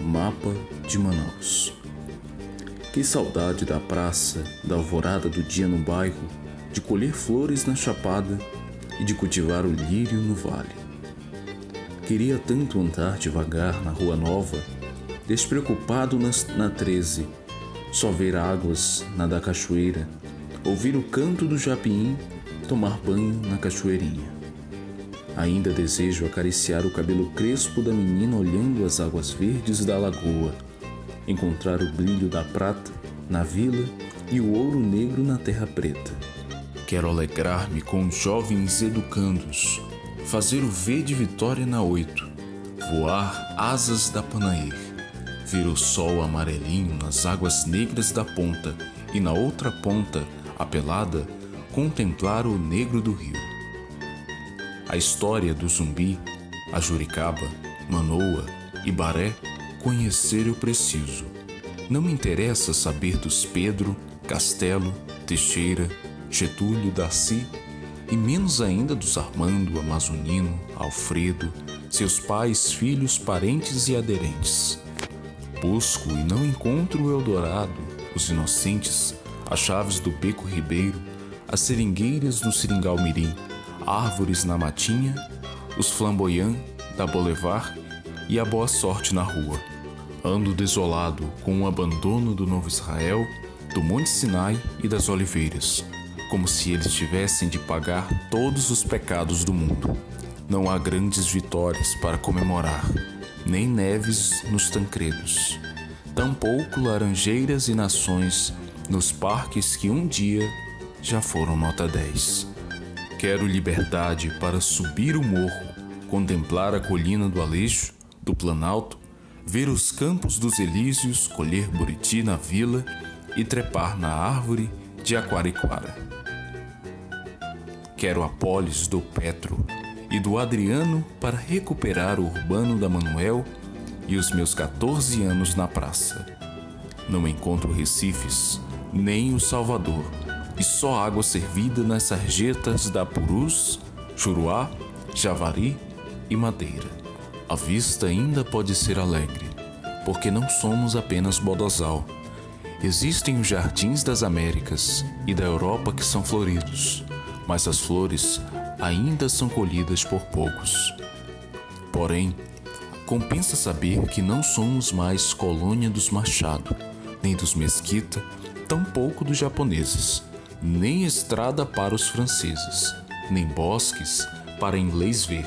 Mapa de Manaus. Que saudade da praça, da alvorada do dia no bairro, de colher flores na chapada e de cultivar o lírio no vale. Queria tanto andar devagar na rua nova, despreocupado na 13, só ver águas na da cachoeira, ouvir o canto do japim, tomar banho na cachoeirinha. Ainda desejo acariciar o cabelo crespo da menina olhando as águas verdes da lagoa, encontrar o brilho da prata na vila e o ouro negro na terra preta. Quero alegrar-me com os jovens educandos, fazer o V de vitória na oito, voar asas da Panair, ver o sol amarelinho nas águas negras da ponta e na outra ponta, a pelada, contemplar o negro do rio a história do Zumbi, a Juricaba, Manoa e Baré, conhecer eu preciso. Não me interessa saber dos Pedro, Castelo, Teixeira, Getúlio, Darcy e menos ainda dos Armando, Amazonino, Alfredo, seus pais, filhos, parentes e aderentes. Busco e não encontro o Eldorado, os inocentes, as chaves do Beco Ribeiro, as seringueiras no Seringal Mirim, árvores na matinha, os flamboyant da Boulevard e a boa sorte na rua. Ando desolado com o abandono do Novo Israel, do Monte Sinai e das Oliveiras, como se eles tivessem de pagar todos os pecados do mundo. Não há grandes vitórias para comemorar, nem neves nos tancredos, tampouco laranjeiras e nações nos parques que um dia já foram nota 10. Quero liberdade para subir o morro, contemplar a colina do Aleixo, do Planalto, ver os campos dos Elísios, colher buriti na vila e trepar na árvore de Aquariquara. Quero a polis do Petro e do Adriano para recuperar o urbano da Manuel e os meus 14 anos na praça. Não encontro Recifes, nem o Salvador e só água servida nas sarjetas da Purus, Churuá, Javari e Madeira. A vista ainda pode ser alegre, porque não somos apenas Bodosal. Existem os jardins das Américas e da Europa que são floridos, mas as flores ainda são colhidas por poucos. Porém, compensa saber que não somos mais colônia dos Machado, nem dos Mesquita, tampouco dos japoneses nem estrada para os franceses, nem bosques para inglês ver.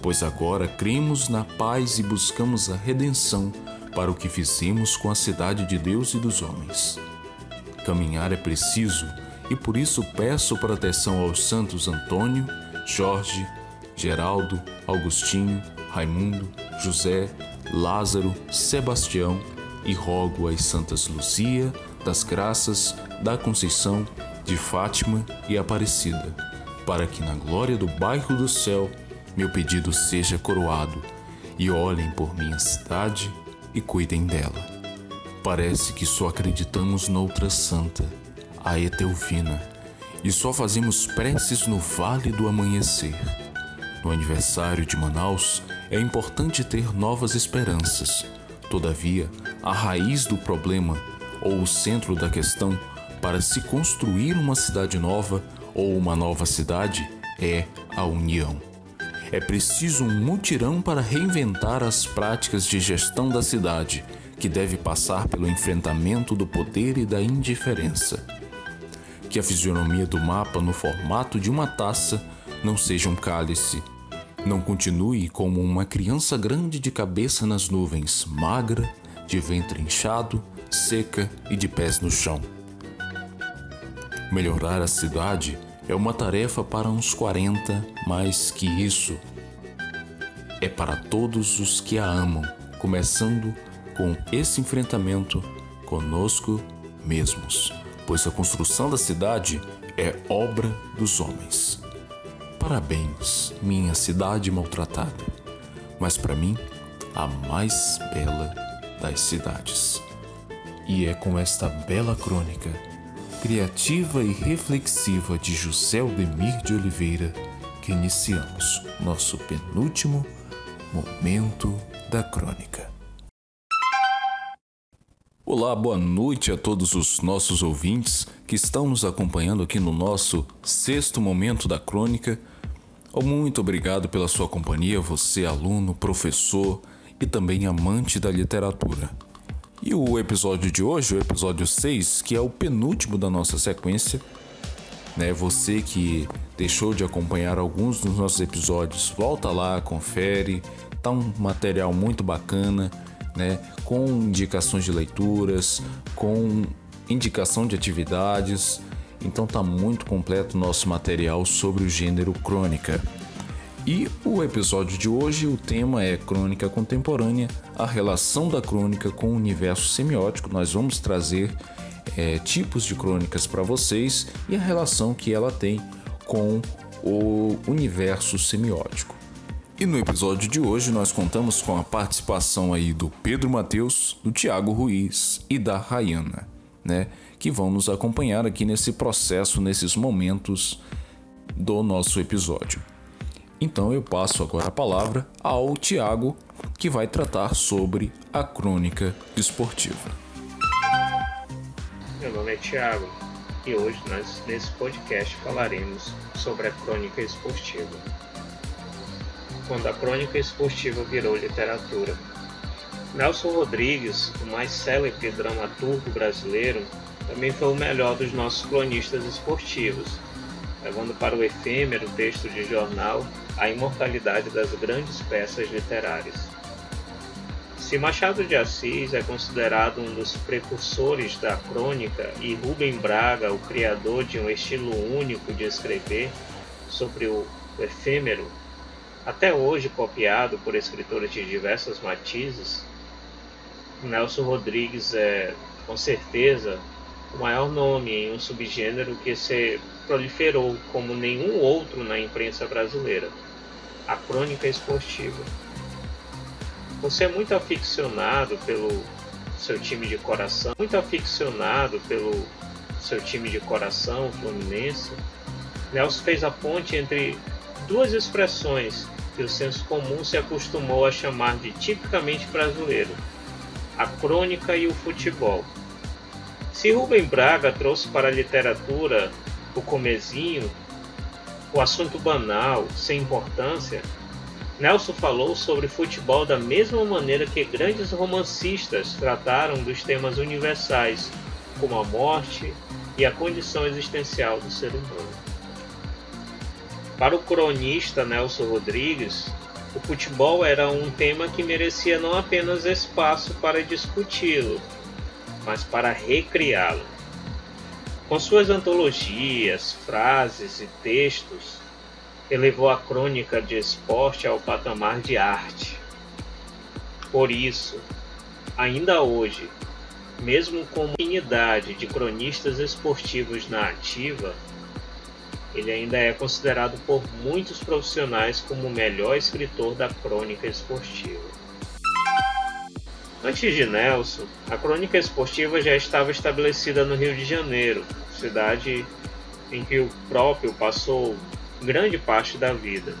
Pois agora cremos na paz e buscamos a redenção para o que fizemos com a cidade de Deus e dos homens. Caminhar é preciso e por isso peço proteção aos santos Antônio, Jorge, Geraldo, Augustinho, Raimundo, José, Lázaro, Sebastião e rogo às santas Luzia, das Graças, da Conceição, de Fátima e Aparecida, para que na glória do bairro do céu meu pedido seja coroado e olhem por minha cidade e cuidem dela. Parece que só acreditamos noutra santa, a Etelvina, e só fazemos preces no vale do amanhecer. No aniversário de Manaus, é importante ter novas esperanças. Todavia, a raiz do problema ou o centro da questão para se construir uma cidade nova ou uma nova cidade é a união. É preciso um mutirão para reinventar as práticas de gestão da cidade, que deve passar pelo enfrentamento do poder e da indiferença. Que a fisionomia do mapa no formato de uma taça não seja um cálice. Não continue como uma criança grande de cabeça nas nuvens, magra, de ventre inchado, seca e de pés no chão. Melhorar a cidade é uma tarefa para uns 40, mais que isso, é para todos os que a amam, começando com esse enfrentamento conosco mesmos, pois a construção da cidade é obra dos homens. Parabéns, minha cidade maltratada. mas para mim, a mais bela das cidades. E é com esta bela crônica, criativa e reflexiva de José Aldemir de Oliveira, que iniciamos nosso penúltimo momento da crônica. Olá, boa noite a todos os nossos ouvintes que estão nos acompanhando aqui no nosso sexto momento da crônica. Muito obrigado pela sua companhia, você, aluno, professor e também amante da literatura. E o episódio de hoje, o episódio 6, que é o penúltimo da nossa sequência, né? Você que deixou de acompanhar alguns dos nossos episódios, volta lá, confere, tá um material muito bacana né, com indicações de leituras, com indicação de atividades. Então tá muito completo o nosso material sobre o gênero crônica. E o episódio de hoje, o tema é crônica contemporânea, a relação da crônica com o universo semiótico. Nós vamos trazer é, tipos de crônicas para vocês e a relação que ela tem com o universo semiótico. E no episódio de hoje nós contamos com a participação aí do Pedro Mateus, do Tiago Ruiz e da Rayana, né, que vão nos acompanhar aqui nesse processo, nesses momentos do nosso episódio. Então eu passo agora a palavra ao Tiago, que vai tratar sobre a crônica esportiva. Meu nome é Tiago e hoje nós nesse podcast falaremos sobre a crônica esportiva quando a crônica esportiva virou literatura. Nelson Rodrigues, o mais célebre dramaturgo brasileiro, também foi o melhor dos nossos cronistas esportivos, levando para o efêmero texto de jornal a imortalidade das grandes peças literárias. Se Machado de Assis é considerado um dos precursores da crônica e Rubem Braga o criador de um estilo único de escrever sobre o efêmero, até hoje copiado por escritores de diversos matizes, Nelson Rodrigues é, com certeza, o maior nome em um subgênero que se proliferou como nenhum outro na imprensa brasileira, a crônica esportiva. Você é muito aficionado pelo seu time de coração, muito aficionado pelo seu time de coração, Fluminense. Nelson fez a ponte entre duas expressões que o senso comum se acostumou a chamar de tipicamente brasileiro: a crônica e o futebol. Se Rubem Braga trouxe para a literatura o comezinho, o assunto banal, sem importância, Nelson falou sobre futebol da mesma maneira que grandes romancistas trataram dos temas universais, como a morte e a condição existencial do ser humano. Para o cronista Nelson Rodrigues, o futebol era um tema que merecia não apenas espaço para discuti-lo, mas para recriá-lo. Com suas antologias, frases e textos, elevou a crônica de esporte ao patamar de arte. Por isso, ainda hoje, mesmo com uma infinidade de cronistas esportivos na ativa, ele ainda é considerado por muitos profissionais como o melhor escritor da crônica esportiva. Antes de Nelson, a crônica esportiva já estava estabelecida no Rio de Janeiro, cidade em que o próprio passou grande parte da vida.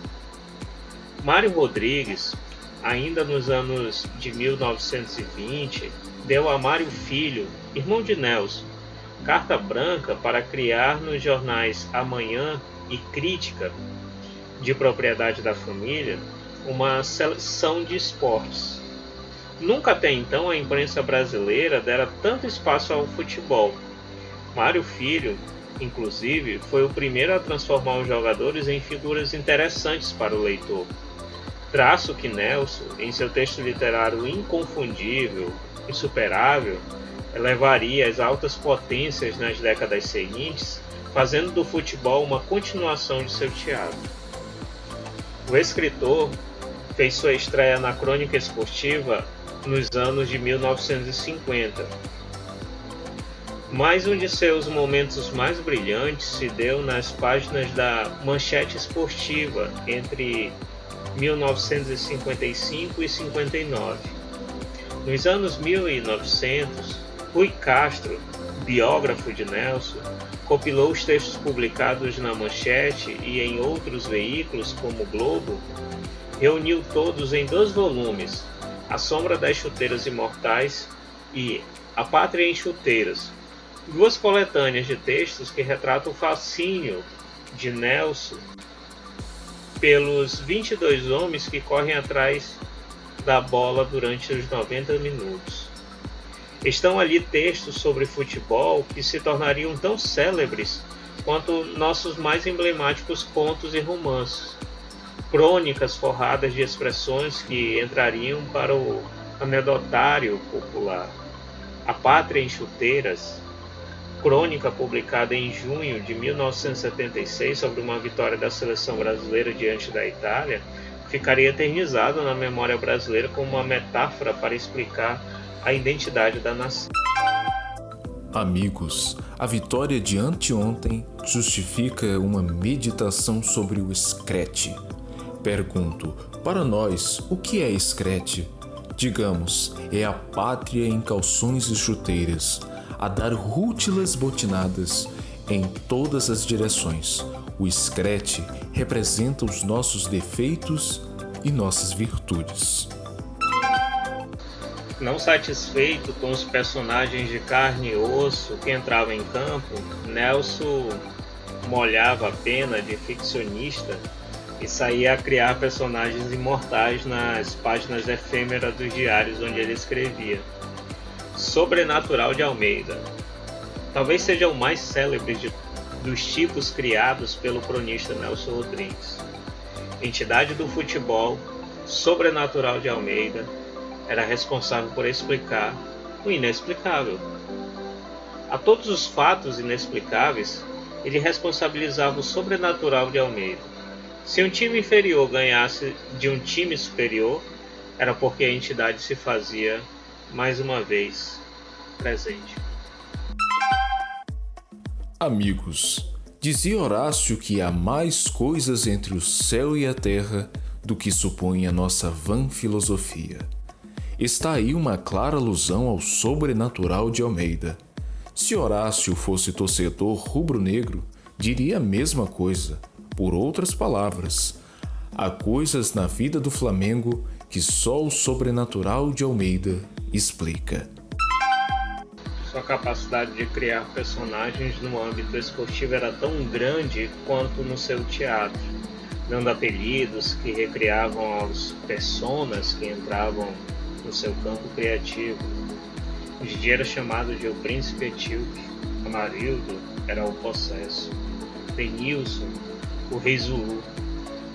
Mário Rodrigues, ainda nos anos de 1920, deu a Mário Filho, irmão de Nelson, carta branca para criar nos jornais Amanhã e Crítica, de propriedade da família, uma seleção de esportes. Nunca até então a imprensa brasileira dera tanto espaço ao futebol. Mário Filho, inclusive, foi o primeiro a transformar os jogadores em figuras interessantes para o leitor. Traço que Nelson, em seu texto literário inconfundível, insuperável, elevaria as altas potências nas décadas seguintes, fazendo do futebol uma continuação de seu teatro. O escritor fez sua estreia na crônica esportiva nos anos de 1950. Mas um de seus momentos mais brilhantes se deu nas páginas da Manchete Esportiva entre 1955 e 59. Nos anos 1900, Rui Castro, biógrafo de Nelson, compilou os textos publicados na Manchete e em outros veículos como o Globo, reuniu todos em dois volumes, A Sombra das Chuteiras Imortais e A Pátria em Chuteiras, duas coletâneas de textos que retratam o fascínio de Nelson pelos 22 homens que correm atrás da bola durante os 90 minutos. Estão ali textos sobre futebol que se tornariam tão célebres quanto nossos mais emblemáticos contos e romances. Crônicas forradas de expressões que entrariam para o anedotário popular. A Pátria em Chuteiras, crônica publicada em junho de 1976 sobre uma vitória da seleção brasileira diante da Itália, ficaria eternizada na memória brasileira como uma metáfora para explicar a identidade da nação. Amigos, a vitória de anteontem justifica uma meditação sobre o escrete. Pergunto, para nós, o que é escrete? Digamos, é a pátria em calções e chuteiras, a dar rútilas botinadas em todas as direções. O escrete representa os nossos defeitos e nossas virtudes. Não satisfeito com os personagens de carne e osso que entravam em campo, Nelson molhava a pena de ficcionista e saía a criar personagens imortais nas páginas efêmeras dos diários onde ele escrevia. Sobrenatural de Almeida. Talvez seja o mais célebre de, dos tipos criados pelo cronista Nelson Rodrigues. Entidade do futebol, sobrenatural de Almeida, era responsável por explicar o inexplicável. A todos os fatos inexplicáveis, ele responsabilizava o sobrenatural de Almeida. Se um time inferior ganhasse de um time superior, era porque a entidade se fazia, mais uma vez, presente. Amigos, dizia Horácio que há mais coisas entre o céu e a terra do que supõe a nossa vã filosofia. Está aí uma clara alusão ao sobrenatural de Almeida. Se Horácio fosse torcedor rubro-negro, diria a mesma coisa. Por outras palavras, há coisas na vida do Flamengo que só o sobrenatural de Almeida explica. Sua capacidade de criar personagens no âmbito esportivo era tão grande quanto no seu teatro, dando apelidos que recriavam as personas que entravam no seu campo criativo. Gigi era chamado de o príncipe etíope, Amarildo era o possesso, Denilson, o rei Zulu.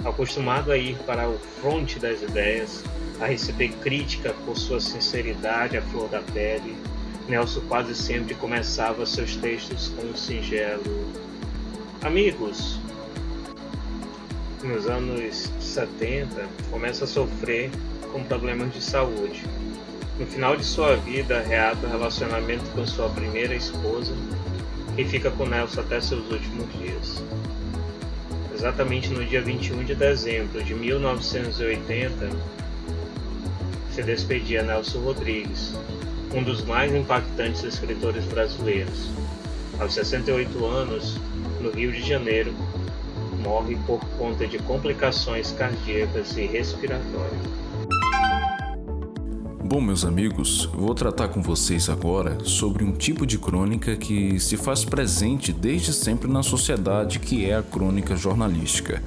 Acostumado a ir para o fronte das ideias, a receber crítica por sua sinceridade à flor da pele, Nelson quase sempre começava seus textos com um singelo Amigos. Nos anos 70, começa a sofrer com problemas de saúde. No final de sua vida, reata o relacionamento com sua primeira esposa e fica com Nelson até seus últimos dias. Exatamente no dia 21 de dezembro de 1980, se despedia Nelson Rodrigues, um dos mais impactantes escritores brasileiros. Aos 68 anos, no Rio de Janeiro, morre por conta de complicações cardíacas e respiratórias. Bom, meus amigos, vou tratar com vocês agora sobre um tipo de crônica que se faz presente desde sempre na sociedade, que é a crônica jornalística.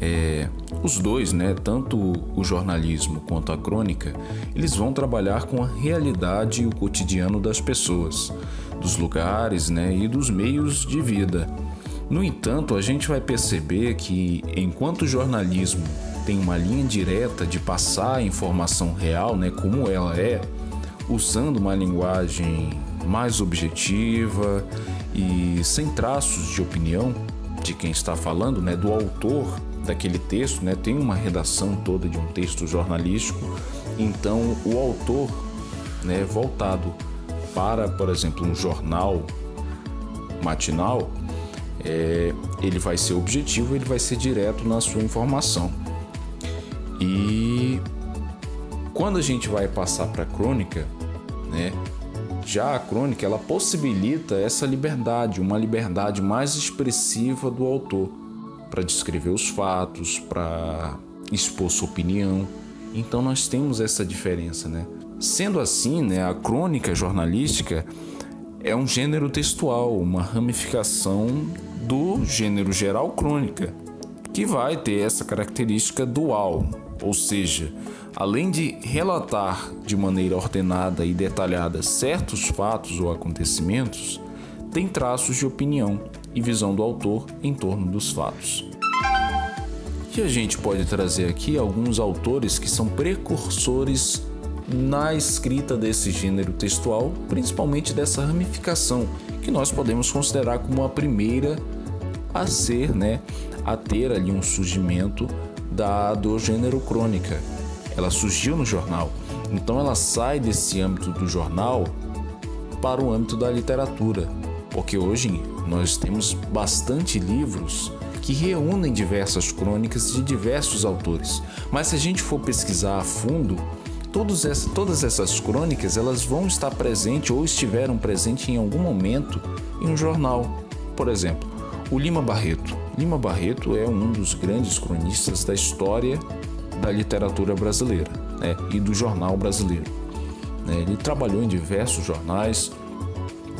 É, os dois, né, tanto o jornalismo quanto a crônica, eles vão trabalhar com a realidade e o cotidiano das pessoas, dos lugares, né, e dos meios de vida. No entanto, a gente vai perceber que enquanto o jornalismo tem uma linha direta de passar a informação real, né, como ela é, usando uma linguagem mais objetiva e sem traços de opinião de quem está falando, né, do autor daquele texto, né, tem uma redação toda de um texto jornalístico, então o autor, né, voltado para, por exemplo, um jornal matinal, é, ele vai ser objetivo, ele vai ser direto na sua informação. E quando a gente vai passar para a crônica, né? Já a crônica ela possibilita essa liberdade, uma liberdade mais expressiva do autor para descrever os fatos, para expor sua opinião. Então nós temos essa diferença, né? Sendo assim, né, a crônica jornalística é um gênero textual, uma ramificação do gênero geral crônica, que vai ter essa característica dual, ou seja, além de relatar de maneira ordenada e detalhada certos fatos ou acontecimentos, tem traços de opinião e visão do autor em torno dos fatos. E a gente pode trazer aqui alguns autores que são precursores na escrita desse gênero textual, principalmente dessa ramificação, que nós podemos considerar como a primeira a ser, né, a ter ali um surgimento da do gênero crônica. Ela surgiu no jornal, então ela sai desse âmbito do jornal para o âmbito da literatura, porque hoje nós temos bastante livros que reúnem diversas crônicas de diversos autores. Mas se a gente for pesquisar a fundo, todas essas crônicas elas vão estar presentes ou estiveram presentes em algum momento em um jornal. Por exemplo, o Lima Barreto. Lima Barreto é um dos grandes cronistas da história da literatura brasileira né, e do jornal brasileiro. Né. Ele trabalhou em diversos jornais,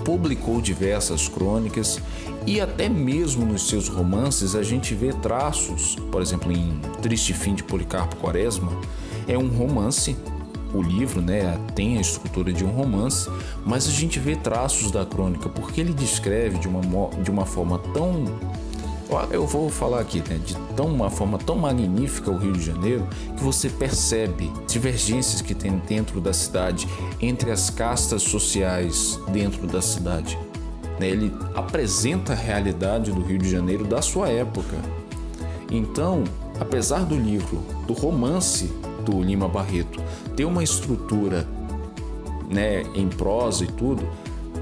publicou diversas crônicas e até mesmo nos seus romances a gente vê traços, por exemplo, em Triste Fim de Policarpo Quaresma, é um romance o livro né, tem a estrutura de um romance, mas a gente vê traços da crônica, porque ele descreve de uma, de uma forma tão. Eu vou falar aqui, né, de tão, uma forma tão magnífica o Rio de Janeiro que você percebe divergências que tem dentro da cidade, entre as castas sociais dentro da cidade. Né. Ele apresenta a realidade do Rio de Janeiro da sua época. Então, apesar do livro, do romance do Lima Barreto ter uma estrutura né, em prosa e tudo,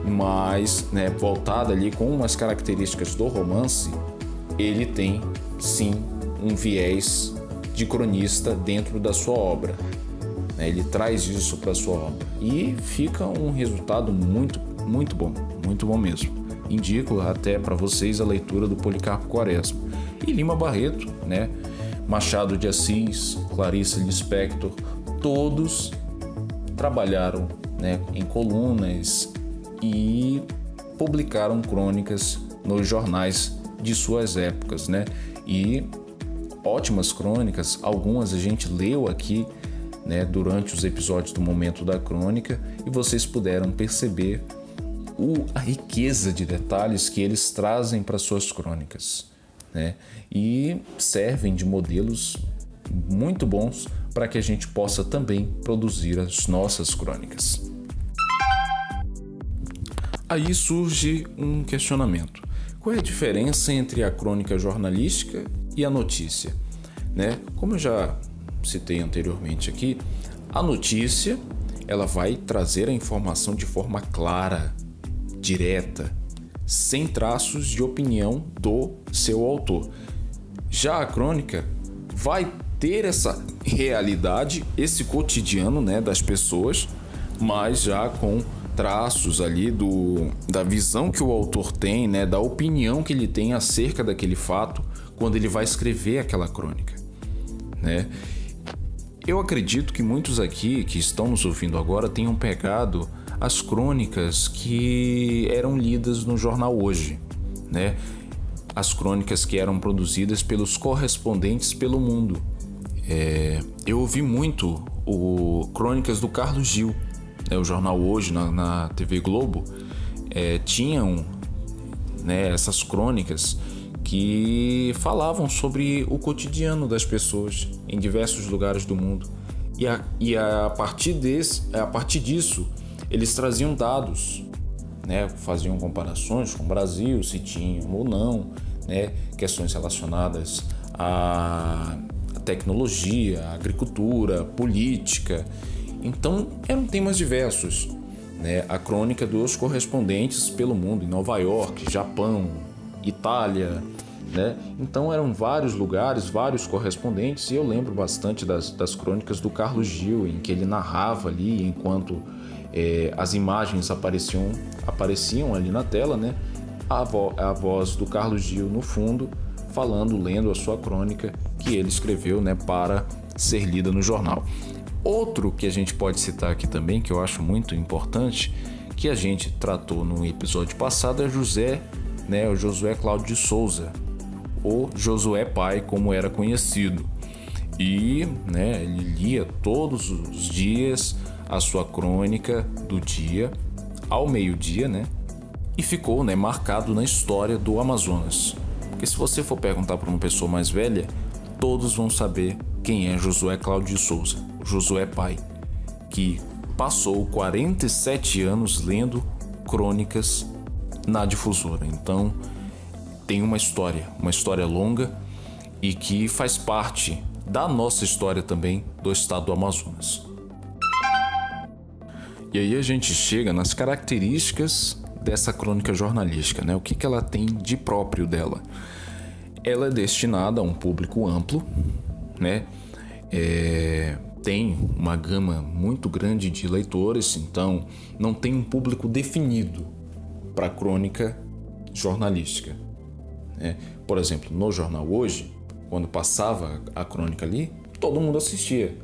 mas né, voltada ali com umas características do romance, ele tem sim um viés de cronista dentro da sua obra. Né, ele traz isso para sua obra e fica um resultado muito, muito bom, muito bom mesmo. Indico até para vocês a leitura do Policarpo Quaresma e Lima Barreto, né? Machado de Assis, Clarice Lispector, todos trabalharam né, em colunas e publicaram crônicas nos jornais de suas épocas, né? E ótimas crônicas, algumas a gente leu aqui, né, durante os episódios do Momento da Crônica e vocês puderam perceber o, a riqueza de detalhes que eles trazem para suas crônicas, né? E servem de modelos muito bons para que a gente possa também produzir as nossas crônicas. Aí surge um questionamento: qual é a diferença entre a crônica jornalística e a notícia? Né? Como eu já citei anteriormente aqui, a notícia ela vai trazer a informação de forma clara, direta, sem traços de opinião do seu autor. Já a crônica vai ter essa realidade, esse cotidiano né, das pessoas, mas já com traços ali do, da visão que o autor tem, né, da opinião que ele tem acerca daquele fato quando ele vai escrever aquela crônica. Né? Eu acredito que muitos aqui que estão nos ouvindo agora tenham pegado as crônicas que eram lidas no jornal hoje, né? As crônicas que eram produzidas pelos correspondentes pelo mundo. É, eu ouvi muito o Crônicas do Carlos Gil, né, o jornal hoje na, na TV Globo, é, tinham né, essas crônicas que falavam sobre o cotidiano das pessoas em diversos lugares do mundo. E a, e a, partir, desse, a partir disso, eles traziam dados, né, faziam comparações com o Brasil, se tinham ou não, né, questões relacionadas a tecnologia, agricultura, política. Então eram temas diversos. Né? A crônica dos correspondentes pelo mundo, em Nova York, Japão, Itália, né? Então eram vários lugares, vários correspondentes, e eu lembro bastante das, das crônicas do Carlos Gil, em que ele narrava ali enquanto é, as imagens apareciam, apareciam ali na tela, né? A, vo, a voz do Carlos Gil no fundo, falando, lendo a sua crônica que ele escreveu né, para ser lida no jornal. Outro que a gente pode citar aqui também, que eu acho muito importante, que a gente tratou no episódio passado, é José, né, o Josué Cláudio de Souza, ou Josué Pai, como era conhecido. E né, ele lia todos os dias a sua crônica do dia ao meio-dia, né? E ficou né, marcado na história do Amazonas. Porque se você for perguntar para uma pessoa mais velha, todos vão saber quem é Josué Cláudio de Souza, Josué pai, que passou 47 anos lendo crônicas na difusora. Então, tem uma história, uma história longa e que faz parte da nossa história também do estado do Amazonas. E aí a gente chega nas características dessa crônica jornalística, né? O que, que ela tem de próprio dela? Ela é destinada a um público amplo, né? É, tem uma gama muito grande de leitores, então não tem um público definido para crônica jornalística. Né? Por exemplo, no jornal hoje, quando passava a crônica ali, todo mundo assistia.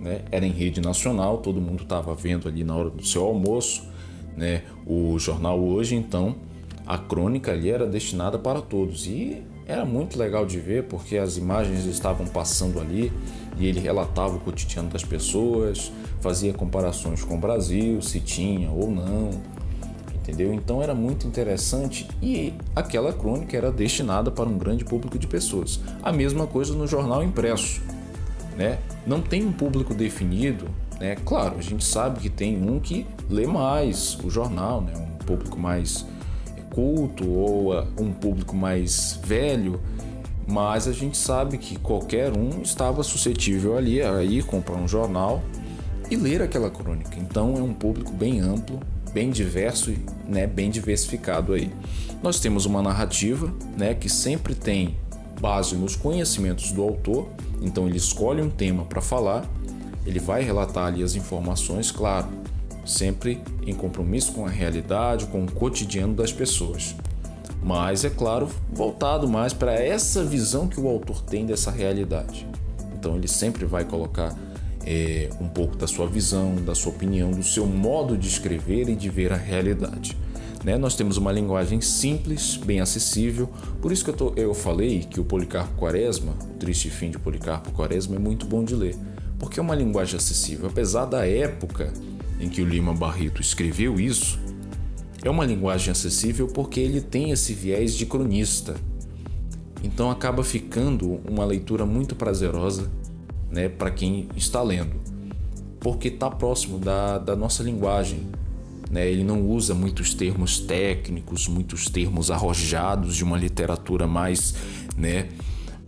Né? Era em rede nacional, todo mundo estava vendo ali na hora do seu almoço né? o jornal hoje, então a crônica ali era destinada para todos e era muito legal de ver porque as imagens estavam passando ali e ele relatava o cotidiano das pessoas, fazia comparações com o Brasil, se tinha ou não, entendeu? Então era muito interessante e aquela crônica era destinada para um grande público de pessoas. A mesma coisa no jornal impresso, né? Não tem um público definido, né? Claro, a gente sabe que tem um que lê mais o jornal, né? Um público mais culto ou uh, um público mais velho, mas a gente sabe que qualquer um estava suscetível ali a ir comprar um jornal e ler aquela crônica. Então é um público bem amplo, bem diverso e né, bem diversificado aí. Nós temos uma narrativa né, que sempre tem base nos conhecimentos do autor, então ele escolhe um tema para falar, ele vai relatar ali as informações, claro, sempre em compromisso com a realidade, com o cotidiano das pessoas. Mas, é claro, voltado mais para essa visão que o autor tem dessa realidade. Então, ele sempre vai colocar é, um pouco da sua visão, da sua opinião, do seu modo de escrever e de ver a realidade. Né? Nós temos uma linguagem simples, bem acessível, por isso que eu, tô, eu falei que o Policarpo Quaresma, o Triste Fim de Policarpo Quaresma, é muito bom de ler, porque é uma linguagem acessível. Apesar da época em que o Lima Barreto escreveu isso, é uma linguagem acessível porque ele tem esse viés de cronista. Então acaba ficando uma leitura muito prazerosa né, para quem está lendo, porque está próximo da, da nossa linguagem. Né? Ele não usa muitos termos técnicos, muitos termos arrojados de uma literatura mais, né,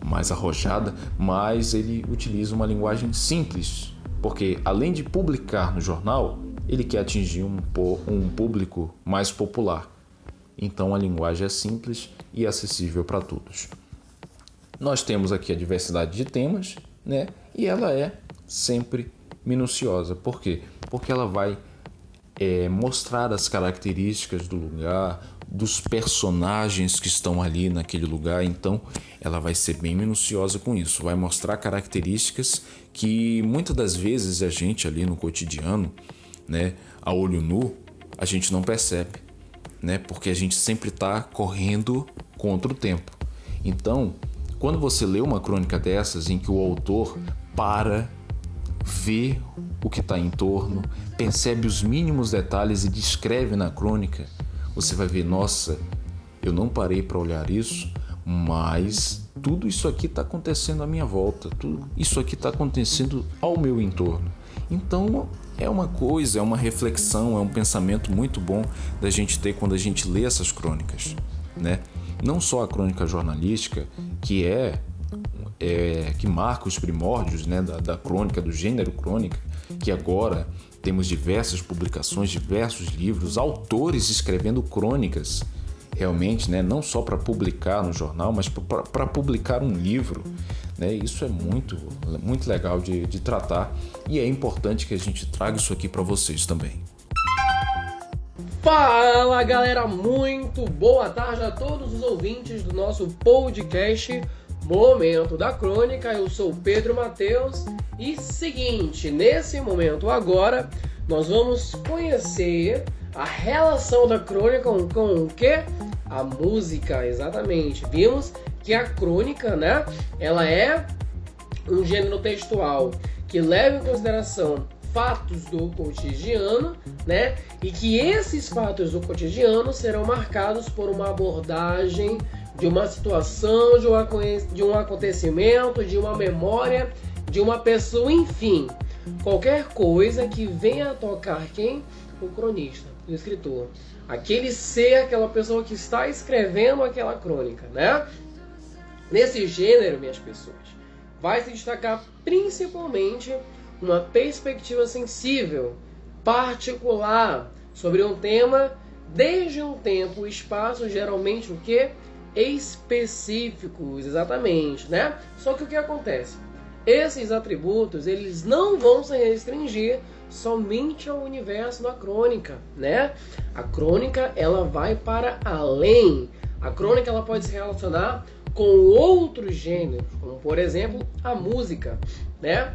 mais arrojada, mas ele utiliza uma linguagem simples, porque além de publicar no jornal, ele quer atingir um, um público mais popular. Então a linguagem é simples e acessível para todos. Nós temos aqui a diversidade de temas, né? E ela é sempre minuciosa. Por quê? Porque ela vai é, mostrar as características do lugar, dos personagens que estão ali naquele lugar. Então, ela vai ser bem minuciosa com isso. Vai mostrar características que muitas das vezes a gente ali no cotidiano, né, a olho nu, a gente não percebe, né? Porque a gente sempre está correndo contra o tempo. Então, quando você lê uma crônica dessas em que o autor para, vê o que está em torno, percebe os mínimos detalhes e descreve na crônica, você vai ver, nossa, eu não parei para olhar isso, mas tudo isso aqui está acontecendo à minha volta, tudo isso aqui está acontecendo ao meu entorno. Então é uma coisa, é uma reflexão, é um pensamento muito bom da gente ter quando a gente lê essas crônicas, né? Não só a crônica jornalística, que é, é que marca os primórdios né, da, da crônica, do gênero crônica, que agora temos diversas publicações, diversos livros, autores escrevendo crônicas realmente, né, não só para publicar no jornal, mas para publicar um livro. Né? Isso é muito, muito legal de, de tratar e é importante que a gente traga isso aqui para vocês também. Fala galera, muito boa tarde a todos os ouvintes do nosso podcast Momento da Crônica. Eu sou Pedro Mateus e seguinte, nesse momento agora nós vamos conhecer a relação da crônica com, com o que? A música, exatamente. Vimos que a crônica, né, ela é um gênero textual que leva em consideração fatos do cotidiano, né? E que esses fatos do cotidiano serão marcados por uma abordagem de uma situação, de, uma, de um acontecimento, de uma memória, de uma pessoa, enfim, qualquer coisa que venha a tocar quem? O cronista, o escritor. Aquele ser, aquela pessoa que está escrevendo aquela crônica, né? Nesse gênero, minhas pessoas, vai se destacar principalmente uma perspectiva sensível, particular, sobre um tema desde um tempo espaço, geralmente o que? Específicos, exatamente, né? Só que o que acontece? Esses atributos, eles não vão se restringir somente ao universo da crônica, né? A crônica, ela vai para além. A crônica, ela pode se relacionar com outros gêneros, como por exemplo, a música, né?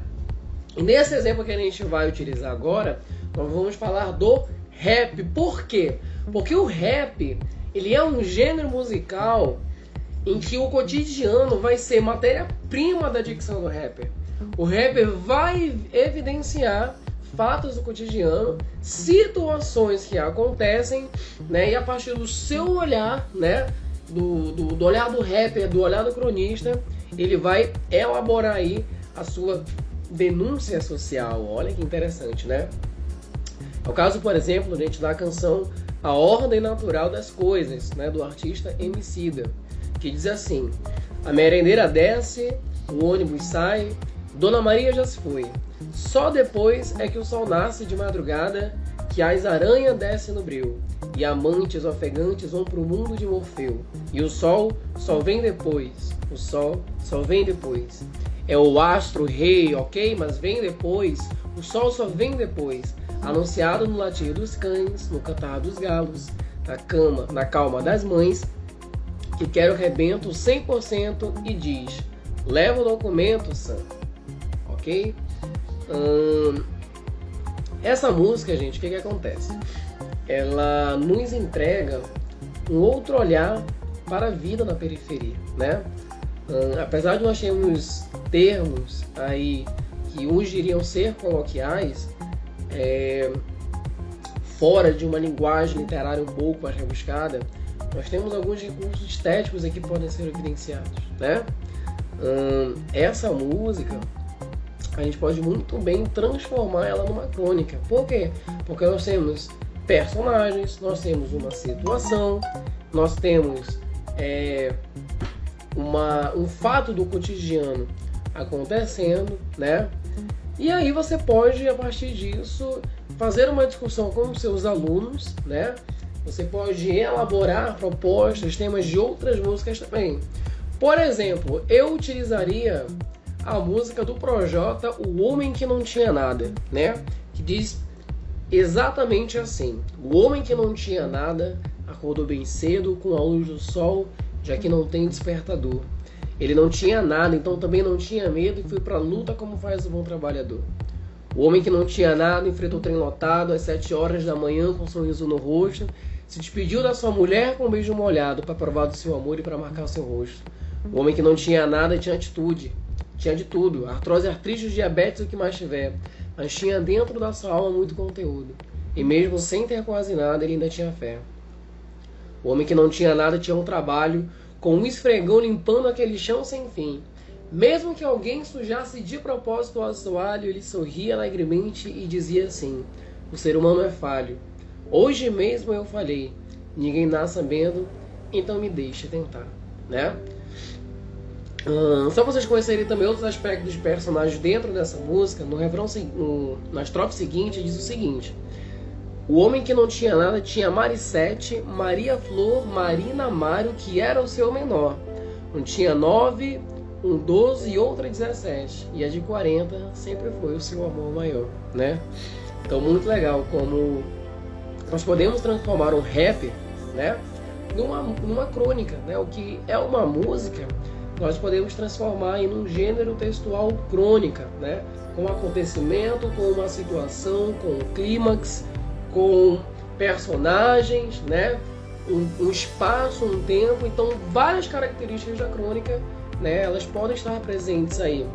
Nesse exemplo que a gente vai utilizar agora, nós vamos falar do rap. Por quê? Porque o rap, ele é um gênero musical em que o cotidiano vai ser matéria-prima da dicção do rapper. O rapper vai evidenciar fatos do cotidiano, situações que acontecem, né? E a partir do seu olhar, né? Do, do, do olhar do rapper, do olhar do cronista, ele vai elaborar aí a sua denúncia social. Olha que interessante, né? É o caso, por exemplo, gente da canção A Ordem Natural das Coisas, né, do artista Emicida, que diz assim: A merendeira desce, o ônibus sai, Dona Maria já se foi. Só depois é que o sol nasce de madrugada, que as aranhas descem no breu, e amantes ofegantes vão pro mundo de Morfeu. E o sol só vem depois, o sol só vem depois é o astro rei, ok? Mas vem depois, o sol só vem depois, anunciado no latir dos cães, no cantar dos galos, na cama, na calma das mães, que quer o rebento 100% e diz: leva o documento, Sam, ok? Hum, essa música, gente, o que, que acontece? Ela nos entrega um outro olhar para a vida na periferia, né? Hum, apesar de nós termos termos aí que hoje iriam ser coloquiais, é, fora de uma linguagem literária um pouco mais rebuscada, nós temos alguns recursos estéticos aqui que podem ser evidenciados, né? Hum, essa música a gente pode muito bem transformar ela numa crônica. Por quê? Porque nós temos personagens, nós temos uma situação, nós temos é, uma, um fato do cotidiano acontecendo, né? E aí você pode, a partir disso, fazer uma discussão com seus alunos, né? Você pode elaborar propostas, temas de outras músicas também. Por exemplo, eu utilizaria a música do Projota, O Homem que Não Tinha Nada, né? Que diz exatamente assim: O homem que não tinha nada acordou bem cedo com a luz do sol já que não tem despertador. Ele não tinha nada, então também não tinha medo e foi para luta como faz o bom trabalhador. O homem que não tinha nada enfrentou o trem lotado às sete horas da manhã com um sorriso no rosto, se despediu da sua mulher com um beijo molhado para provar do seu amor e para marcar o seu rosto. O homem que não tinha nada tinha atitude, tinha de tudo, artrose, artrite, diabetes, o que mais tiver, mas tinha dentro da sua alma muito conteúdo. E mesmo sem ter quase nada, ele ainda tinha fé. O homem que não tinha nada tinha um trabalho, com um esfregão limpando aquele chão sem fim. Mesmo que alguém sujasse de propósito o assoalho, ele sorria alegremente e dizia assim: O ser humano é falho. Hoje mesmo eu falei: Ninguém nasce sabendo, então me deixe tentar, né? Hum, só vocês conhecerem também outros aspectos dos personagens dentro dessa música, no refrão no, na estrofe seguinte diz o seguinte: O homem que não tinha nada tinha Maricete, Maria Flor, Marina Mário, que era o seu menor. Um tinha nove, um doze e outra dezessete. E a de 40 sempre foi o seu amor maior, né? Então muito legal como nós podemos transformar um rap, né? Numa, numa crônica, né? O que é uma música, nós podemos transformar em um gênero textual crônica, né? Com acontecimento, com uma situação, com um clímax, com personagens, né? Um, um, espaço, um tempo, então várias características da crônica, né? Elas podem estar presentes aí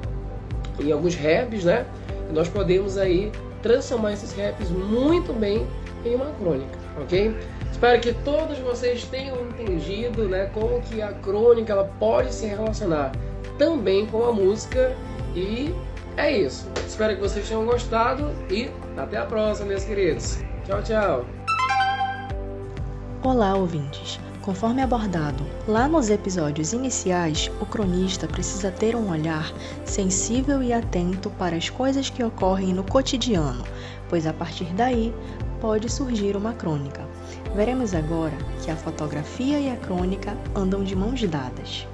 em alguns raps, né? E nós podemos aí transformar esses raps muito bem em uma crônica, ok? Espero que todos vocês tenham entendido, né? Como que a crônica ela pode se relacionar também com a música e é isso. Espero que vocês tenham gostado e até a próxima, meus queridos. Tchau, tchau. Olá, ouvintes. Conforme abordado lá nos episódios iniciais, o cronista precisa ter um olhar sensível e atento para as coisas que ocorrem no cotidiano, pois a partir daí pode surgir uma crônica. Veremos agora que a fotografia e a crônica andam de mãos dadas.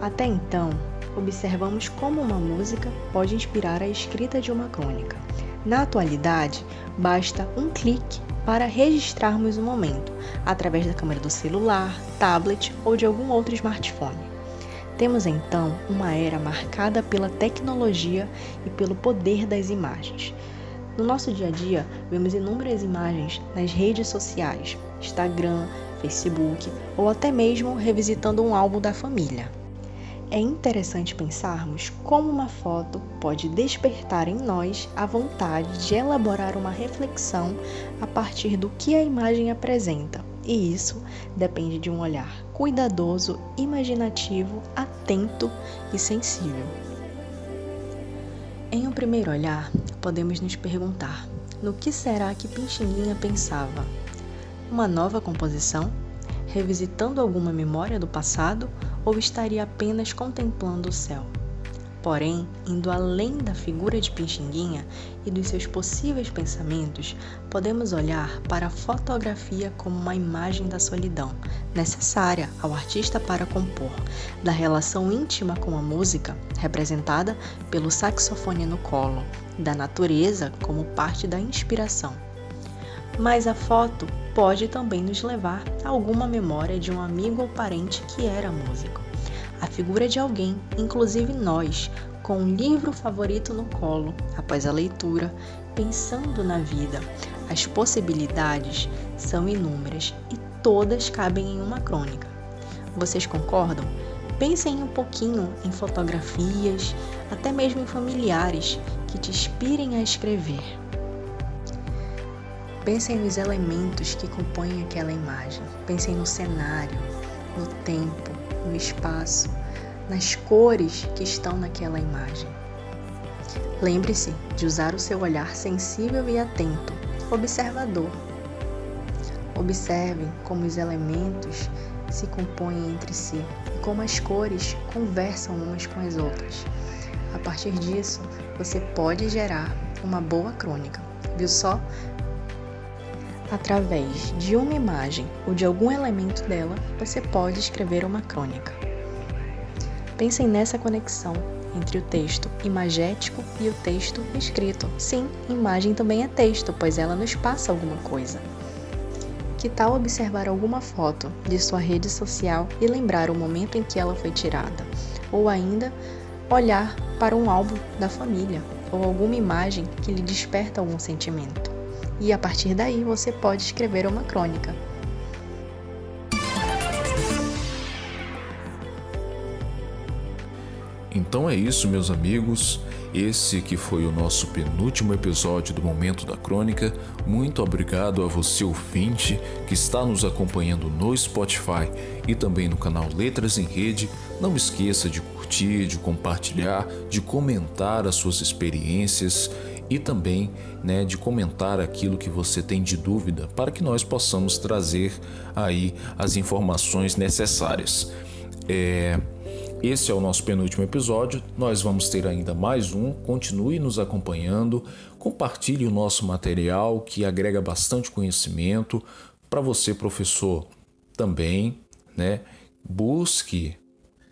Até então, observamos como uma música pode inspirar a escrita de uma crônica. Na atualidade, basta um clique para registrarmos o um momento, através da câmera do celular, tablet ou de algum outro smartphone. Temos então uma era marcada pela tecnologia e pelo poder das imagens. No nosso dia a dia, vemos inúmeras imagens nas redes sociais, Instagram, Facebook ou até mesmo revisitando um álbum da família. É interessante pensarmos como uma foto pode despertar em nós a vontade de elaborar uma reflexão a partir do que a imagem apresenta, e isso depende de um olhar cuidadoso, imaginativo, atento e sensível. Em um primeiro olhar, podemos nos perguntar: no que será que Pixinguinha pensava? Uma nova composição? Revisitando alguma memória do passado ou estaria apenas contemplando o céu. Porém, indo além da figura de Pixinguinha e dos seus possíveis pensamentos, podemos olhar para a fotografia como uma imagem da solidão, necessária ao artista para compor, da relação íntima com a música, representada pelo saxofone no colo, da natureza como parte da inspiração. Mas a foto pode também nos levar a alguma memória de um amigo ou parente que era músico. A figura de alguém, inclusive nós, com um livro favorito no colo, após a leitura, pensando na vida. As possibilidades são inúmeras e todas cabem em uma crônica. Vocês concordam? Pensem um pouquinho em fotografias, até mesmo em familiares que te inspirem a escrever. Pensem nos elementos que compõem aquela imagem. Pensem no cenário, no tempo, no espaço, nas cores que estão naquela imagem. Lembre-se de usar o seu olhar sensível e atento, observador. Observem como os elementos se compõem entre si e como as cores conversam umas com as outras. A partir disso, você pode gerar uma boa crônica. Viu só? Através de uma imagem ou de algum elemento dela, você pode escrever uma crônica. Pensem nessa conexão entre o texto imagético e o texto escrito. Sim, imagem também é texto, pois ela nos passa alguma coisa. Que tal observar alguma foto de sua rede social e lembrar o momento em que ela foi tirada? Ou ainda, olhar para um álbum da família ou alguma imagem que lhe desperta algum sentimento e a partir daí você pode escrever uma crônica. Então é isso, meus amigos. Esse que foi o nosso penúltimo episódio do Momento da Crônica. Muito obrigado a você, ouvinte, que está nos acompanhando no Spotify e também no canal Letras em Rede. Não esqueça de curtir, de compartilhar, de comentar as suas experiências e também né, de comentar aquilo que você tem de dúvida para que nós possamos trazer aí as informações necessárias. É, Esse é o nosso penúltimo episódio. Nós vamos ter ainda mais um. Continue nos acompanhando. Compartilhe o nosso material que agrega bastante conhecimento para você, professor. Também, né? Busque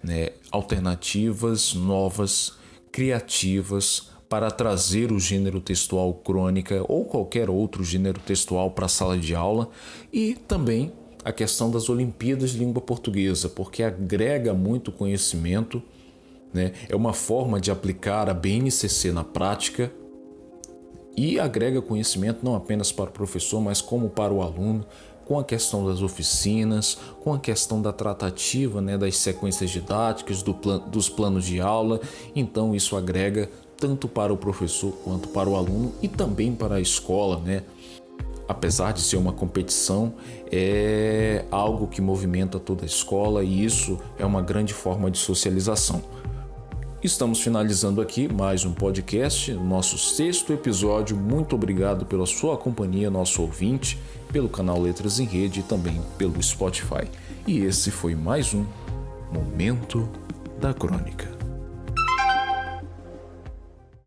né, alternativas novas, criativas para trazer o gênero textual crônica ou qualquer outro gênero textual para a sala de aula e também a questão das Olimpíadas de Língua Portuguesa, porque agrega muito conhecimento, né? é uma forma de aplicar a BNCC na prática e agrega conhecimento não apenas para o professor, mas como para o aluno, com a questão das oficinas, com a questão da tratativa né, das sequências didáticas, do plan dos planos de aula. Então, isso agrega tanto para o professor quanto para o aluno e também para a escola, né? apesar de ser uma competição, é algo que movimenta toda a escola e isso é uma grande forma de socialização. Estamos finalizando aqui mais um podcast, nosso sexto episódio. Muito obrigado pela sua companhia, nosso ouvinte, pelo canal Letras em Rede e também pelo Spotify. E esse foi mais um Momento da Crônica.